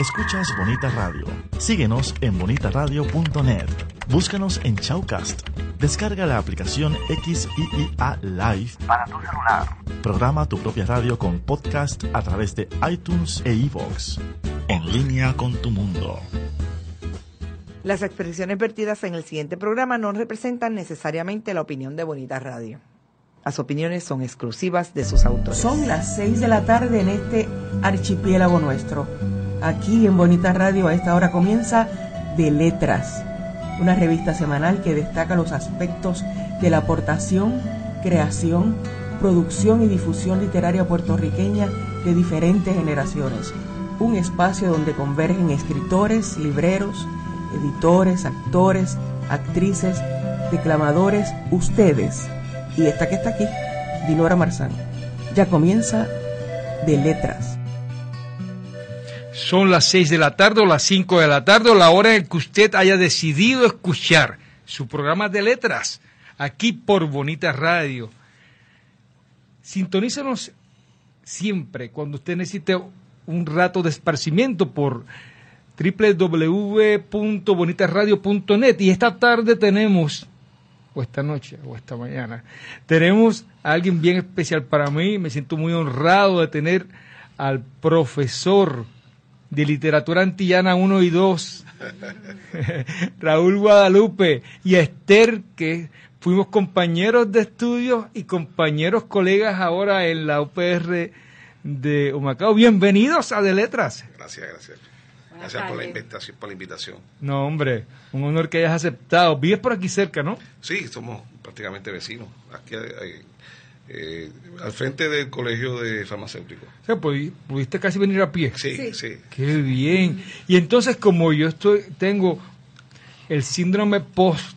Escuchas Bonita Radio. Síguenos en bonitaradio.net. Búscanos en Chaucast. Descarga la aplicación XIIA Live para tu celular. Programa tu propia radio con podcast a través de iTunes e iVoox. En línea con tu mundo. Las expresiones vertidas en el siguiente programa no representan necesariamente la opinión de Bonita Radio. Las opiniones son exclusivas de sus autores. Son las seis de la tarde en este archipiélago nuestro. Aquí en Bonita Radio a esta hora comienza De Letras, una revista semanal que destaca los aspectos de la aportación, creación, producción y difusión literaria puertorriqueña de diferentes generaciones. Un espacio donde convergen escritores, libreros, editores, actores, actrices, declamadores, ustedes y esta que está aquí, Dinora Marzán. Ya comienza de letras. Son las 6 de la tarde o las 5 de la tarde o la hora en que usted haya decidido escuchar su programa de letras aquí por Bonita Radio. Sintonízanos siempre cuando usted necesite un rato de esparcimiento por www.bonitasradio.net y esta tarde tenemos o esta noche o esta mañana tenemos a alguien bien especial para mí me siento muy honrado de tener al profesor de literatura antillana 1 y 2 Raúl Guadalupe y Esther que fuimos compañeros de estudios y compañeros colegas ahora en la UPR de Humacao. Bienvenidos a De Letras. Gracias, gracias. Gracias por la, invitación, por la invitación. No, hombre, un honor que hayas aceptado. Vives por aquí cerca, ¿no? Sí, somos prácticamente vecinos. Aquí eh, al frente del colegio de farmacéuticos. O sea, pudiste casi venir a pie. Sí, sí. Qué bien. Y entonces, como yo estoy, tengo el síndrome post,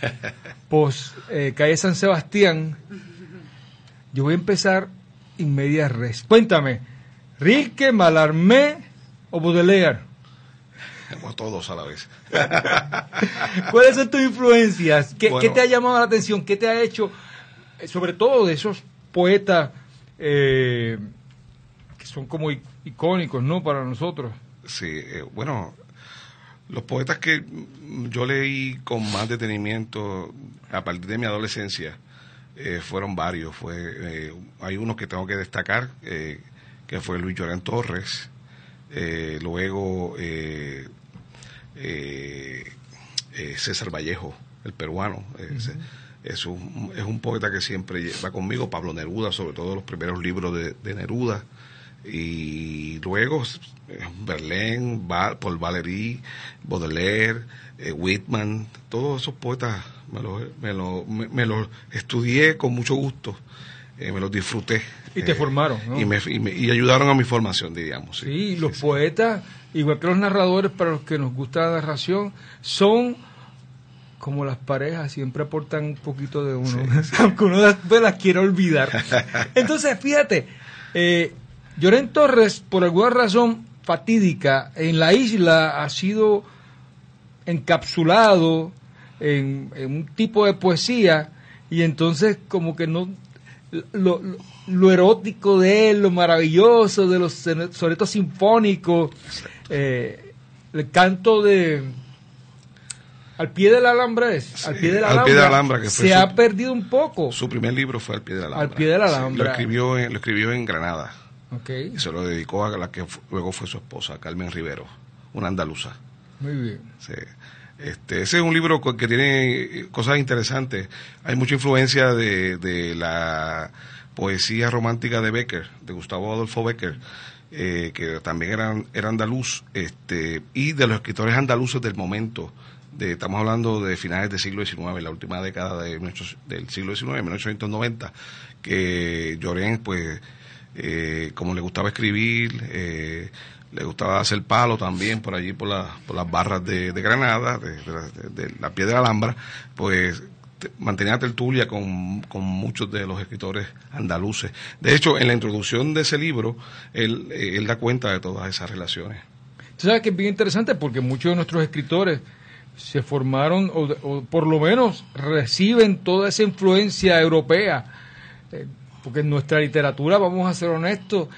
post eh, calle San Sebastián, yo voy a empezar inmediatamente. res. Cuéntame, ¿Rilke, Malarmé o Baudelaire? O todos a la vez. ¿Cuáles son tus influencias? ¿Qué, ¿Qué, te ha llamado la atención? ¿Qué te ha hecho, sobre todo de esos poetas eh, que son como icónicos, ¿no? Para nosotros. Sí, eh, bueno, los poetas que yo leí con más detenimiento a partir de mi adolescencia eh, fueron varios. Fue, eh, hay uno que tengo que destacar, eh, que fue Luis Llorén Torres. Eh, luego eh, eh, eh, César Vallejo, el peruano. Es, un, es un poeta que siempre va conmigo, Pablo Neruda, sobre todo los primeros libros de, de Neruda. Y luego Verlaine, Paul Valéry, Baudelaire, eh, Whitman, todos esos poetas me los me lo, me, me los estudié con mucho gusto, eh, me los disfruté. Y te eh, formaron, ¿no? Y, me, y, me- y ayudaron a mi formación, diríamos. Sí, Sí, los poetas, igual que los narradores, para los que nos gusta la narración, son como las parejas, siempre aportan un poquito de uno, aunque uno después las quiera olvidar. Entonces, fíjate, eh, Llorén Torres, por alguna razón fatídica, en la isla ha sido encapsulado en, en un tipo de poesía y entonces como que no lo, lo- lo erótico de él, lo maravilloso de los sone- sonetos sinfónicos, eh, el canto de al pie del alambre es, Sí, al pie del Al alambre, pie del Alhambra, que se su- ha perdido un poco. Su primer libro fue Al pie de la Alhambra. Al pie de la Sí, Alhambra. lo, escribió en, lo escribió en Granada Ok, y se lo dedicó a la que luego fue su esposa, Carmen Rivero, una andaluza. muy bien. Sí. Este, ese es un libro que tiene eh, cosas interesantes. Hay mucha influencia de, de la poesía romántica de Becker, de Gustavo Adolfo Becker, eh, que también era, era andaluz, este, y de los escritores andaluces del momento. De, estamos hablando de finales del siglo XIX, la última década de, 1800 del siglo XIX, 1890, que Llorén, pues, eh, como le gustaba escribir, eh, le gustaba hacer palo también por allí, por, por las barras de, Granada, de, la piedra Alhambra, pues mantenía tertulia con, con, muchos de los escritores andaluces. De hecho, en la introducción de ese libro, él, eh, él da cuenta de todas esas relaciones. Tú sabes que es bien interesante porque muchos de nuestros escritores se formaron, o, por lo menos reciben toda esa influencia europea, eh, porque en nuestra literatura, vamos a ser honestos,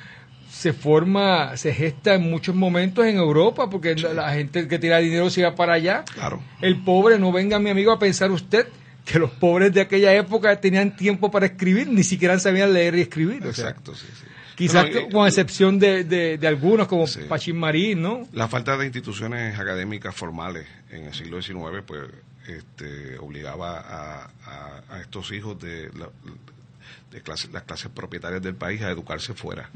se forma, se gesta en muchos momentos en Europa, porque la gente que tira dinero se va para allá. Claro. El pobre, no venga mi amigo a pensar usted que los pobres de aquella época tenían tiempo para escribir, ni siquiera sabían leer y escribir. Exacto, sí, sí. Quizás con excepción de, de, algunos como Pachín Marín, ¿no? La falta de instituciones académicas formales en el siglo XIX, pues, este, obligaba a, a, estos hijos de, de las clases propietarias del país a educarse fuera,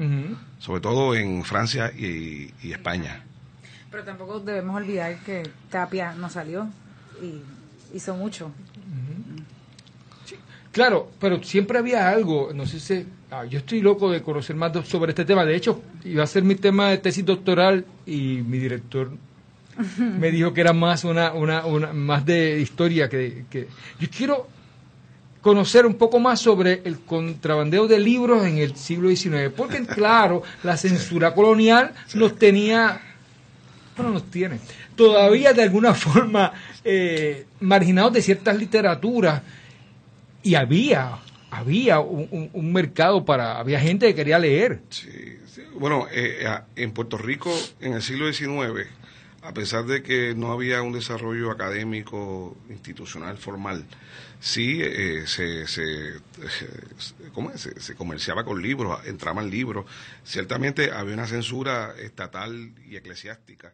sobre todo en Francia y, España. Pero tampoco debemos olvidar que Tapia no salió y hizo mucho. Claro, pero siempre había algo, no sé si, ah, yo estoy loco de conocer más sobre este tema, de hecho iba a ser mi tema de tesis doctoral y mi director me dijo que era más una, una, una más de historia que, que yo quiero conocer un poco más sobre el contrabandeo de libros en el siglo XIX, porque claro, la censura colonial nos tenía, bueno, nos tiene, todavía de alguna forma eh, marginados de ciertas literaturas y había había un, mercado para había gente que quería leer. Sí, bueno eh, en Puerto Rico en el siglo XIX a pesar de que no había un desarrollo académico institucional formal sí eh, se, se, ¿cómo se, se, comerciaba con libros entraban libros. Ciertamente había una censura estatal y eclesiástica